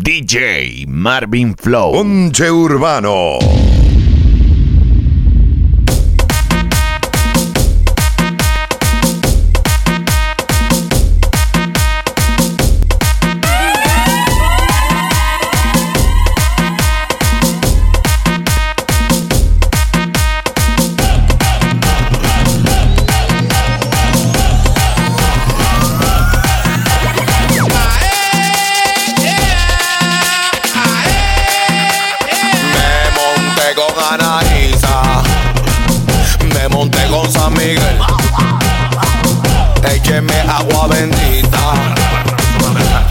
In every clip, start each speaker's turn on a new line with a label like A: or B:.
A: DJ Marvin Flow.
B: Ponche Urbano.
C: écheme agua bendita.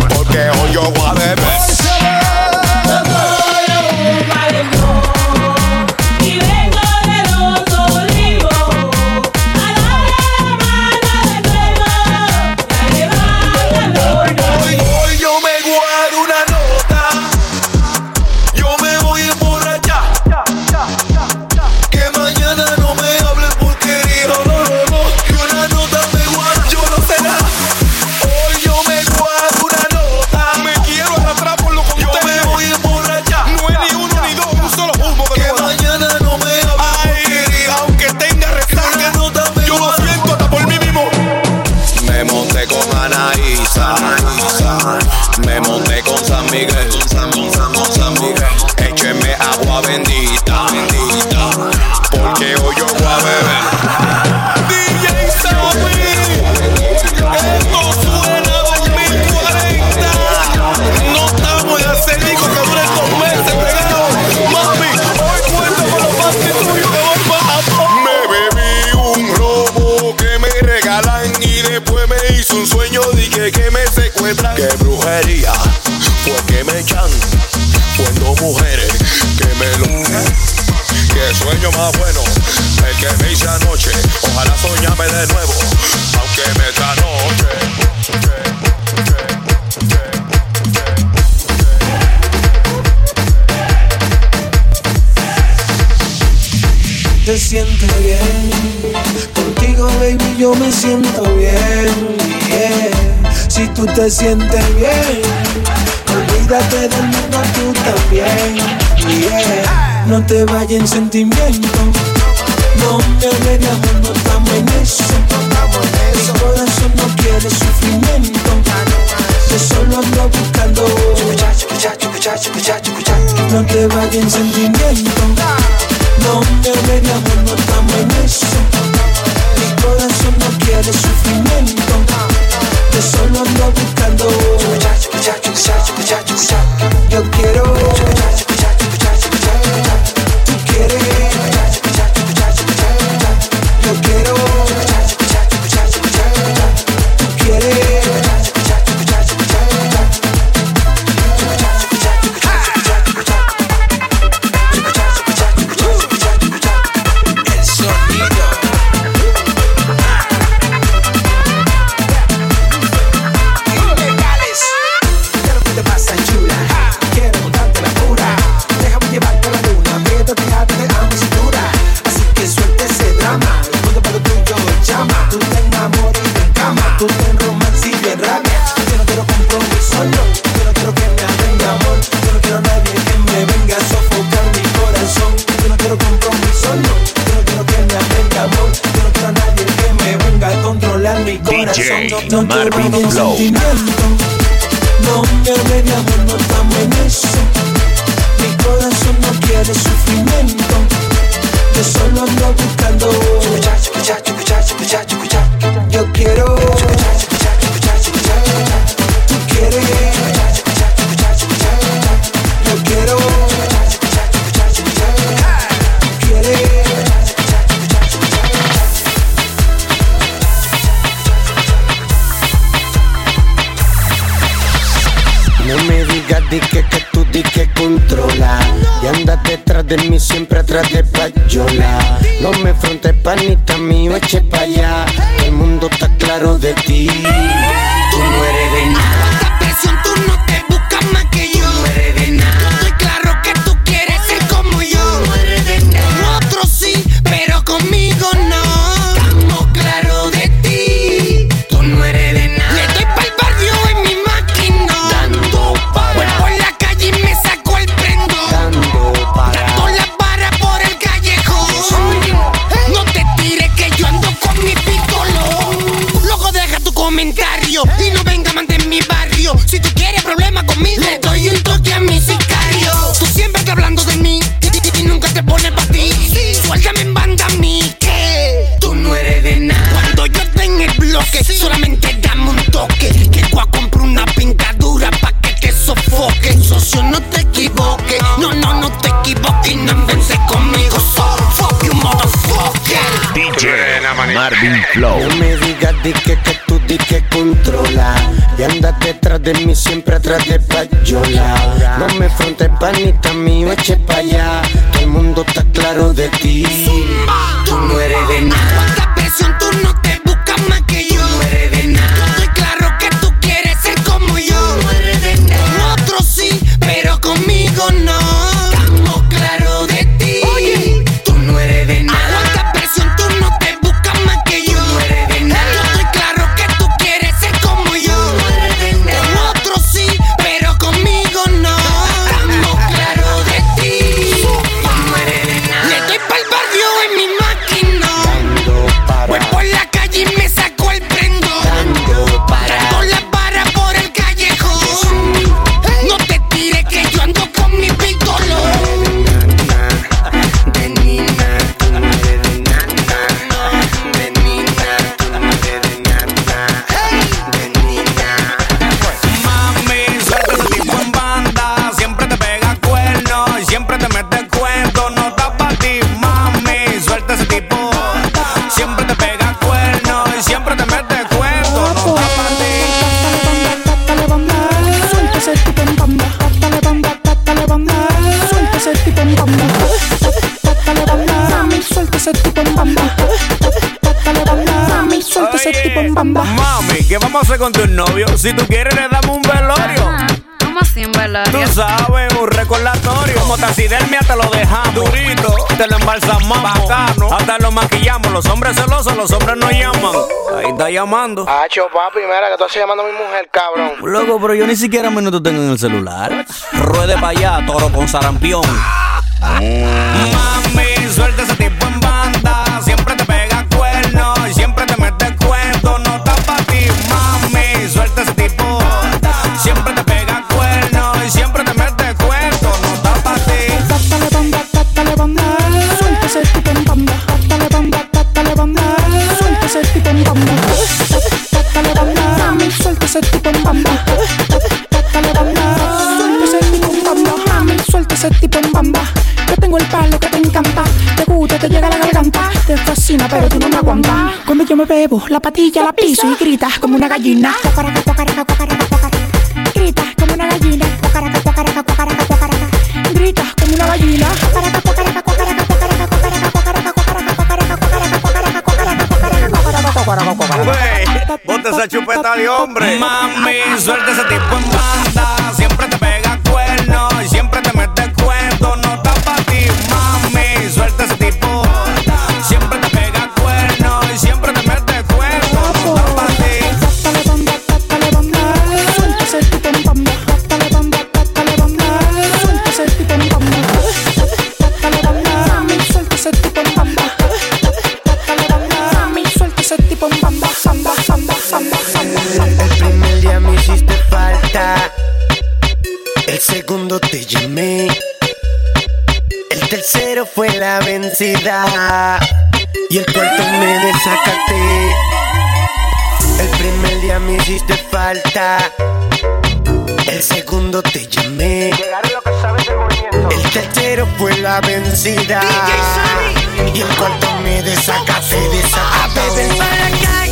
C: Porque hoy yo voy a beber. cuando mujeres que me lo. Que sueño más bueno el que me hice anoche. Ojalá soñame de nuevo, aunque me tranoche.
D: se siente bien. Contigo, baby, yo me siento bien. Si tú te sientes bien Olvídate del mundo tú también. Yeah. No te vayas en sentimiento. No me agregas, no estamos en eso.
A: Marvin Flow.
E: dique que tú dique controla. Y andas detrás de mí, siempre atrás de payola. No me frontes panita mío, eche pa' allá. El mundo está claro de ti, tú no eres de nada.
A: Flow.
F: No me digas di que, que tú di que controla. Y andas detrás de mí siempre atrás de payola. No me frontes panita mío, eche pa' allá. Que el mundo está claro de ti. Tú no eres de nada.
E: Presión, tú no te
G: ese tipo en mami, suelta ese tipo
H: en banda. Mami,
G: ¿qué vamos a hacer con tu novio? Si tú quieres, le damos un velorio.
B: ¿Cómo así
G: Tú
B: velorio?
G: sabes, un recordatorio. Como taxidermia te lo dejamos. Durito, te lo embalsamamos. Bacano, hasta lo maquillamos. Los hombres celosos, los hombres no llaman. Ahí está llamando.
I: Hacho, papi, mira que tú estás llamando a mi mujer, cabrón.
G: Loco, pero yo ni siquiera minuto tengo en el celular. Ruede para allá, toro con sarampión. Mami, suelta ese tipo. Siempre te pega cuernos y siempre te mete cuento. No está pa' ti, mami. Suelta ese tipo. Siempre te pega cuernos y siempre te mete cuento. No está pa' ti.
H: Dale banda, dale banda, suelta ese tipo en banda. Dale banda, dale banda, suelta tipo en banda. Banda, mami, suelta ese tipo en banda. Dale banda, suelta tipo en. Mami, suelta ese tipo en. Yo tengo el palo que te encanta, te gusta, te llega a la garganta, te fascina, pero tú no me aguantas. Cuando yo me bebo, la patilla la piso y gritas como una gallina. Gritas como una gallina. Gritas como una gallina.
G: Wey, bota esa chupeta de hombre. Mami, suelta ese tipo en banda. Tipo.
H: Banda, banda, banda, banda, banda.
F: El primer día me hiciste falta. El segundo te llamé. El tercero fue la vencida. Y el cuarto me desacaté. El primer día me hiciste falta. El segundo te llamé. El tercero fue la vencida. Y el cuarto me desacaté, desacaté. A beber para la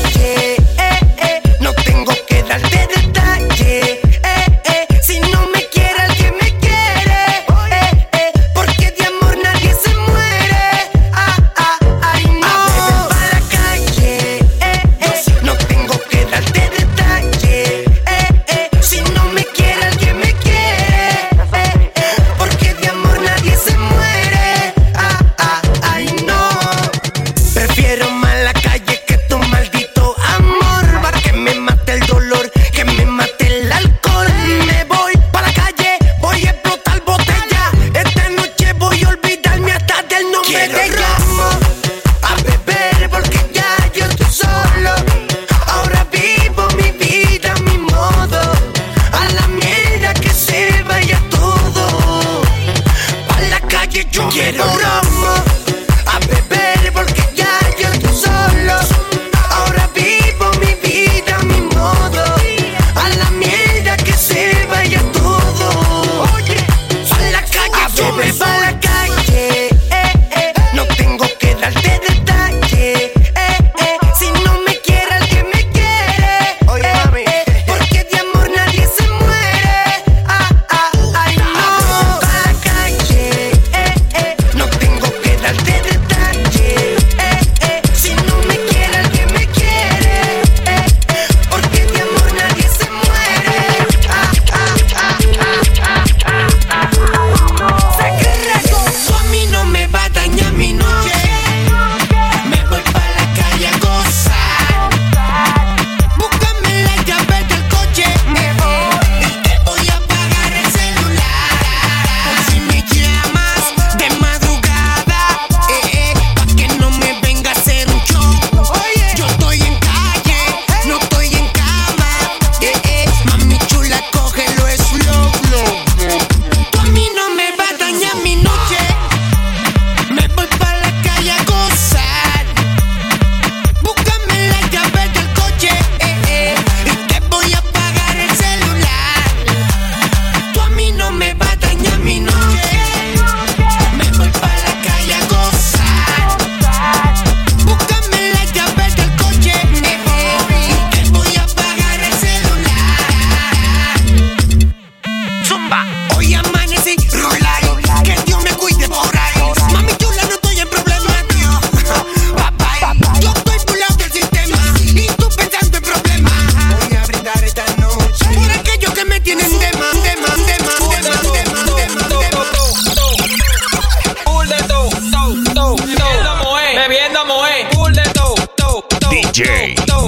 F: de
B: todo,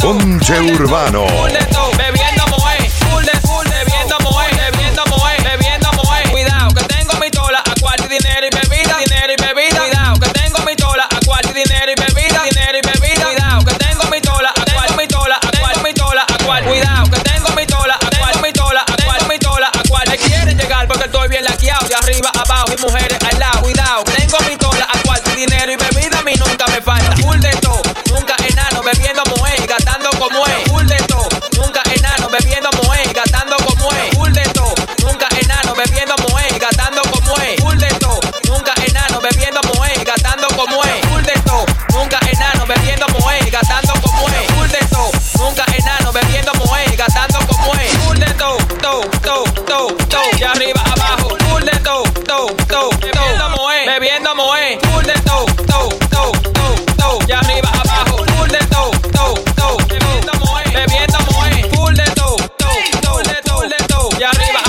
J: Ponche Urbano.
B: Y arriba